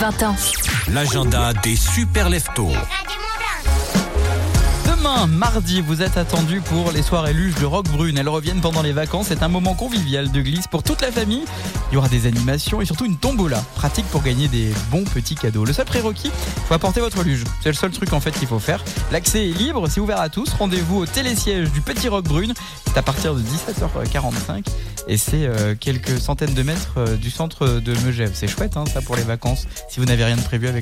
20 ans. L'agenda des super leftos. Mardi, vous êtes attendus pour les soirées luges de Rock Brune. Elles reviennent pendant les vacances. C'est un moment convivial de glisse pour toute la famille. Il y aura des animations et surtout une tombola, pratique pour gagner des bons petits cadeaux. Le seul prérequis, faut apporter votre luge. C'est le seul truc en fait qu'il faut faire. L'accès est libre, c'est ouvert à tous. Rendez-vous au télésiège du Petit Rock Brune. C'est à partir de 17h45 et c'est euh, quelques centaines de mètres euh, du centre de Megève. C'est chouette hein, ça pour les vacances si vous n'avez rien de prévu avec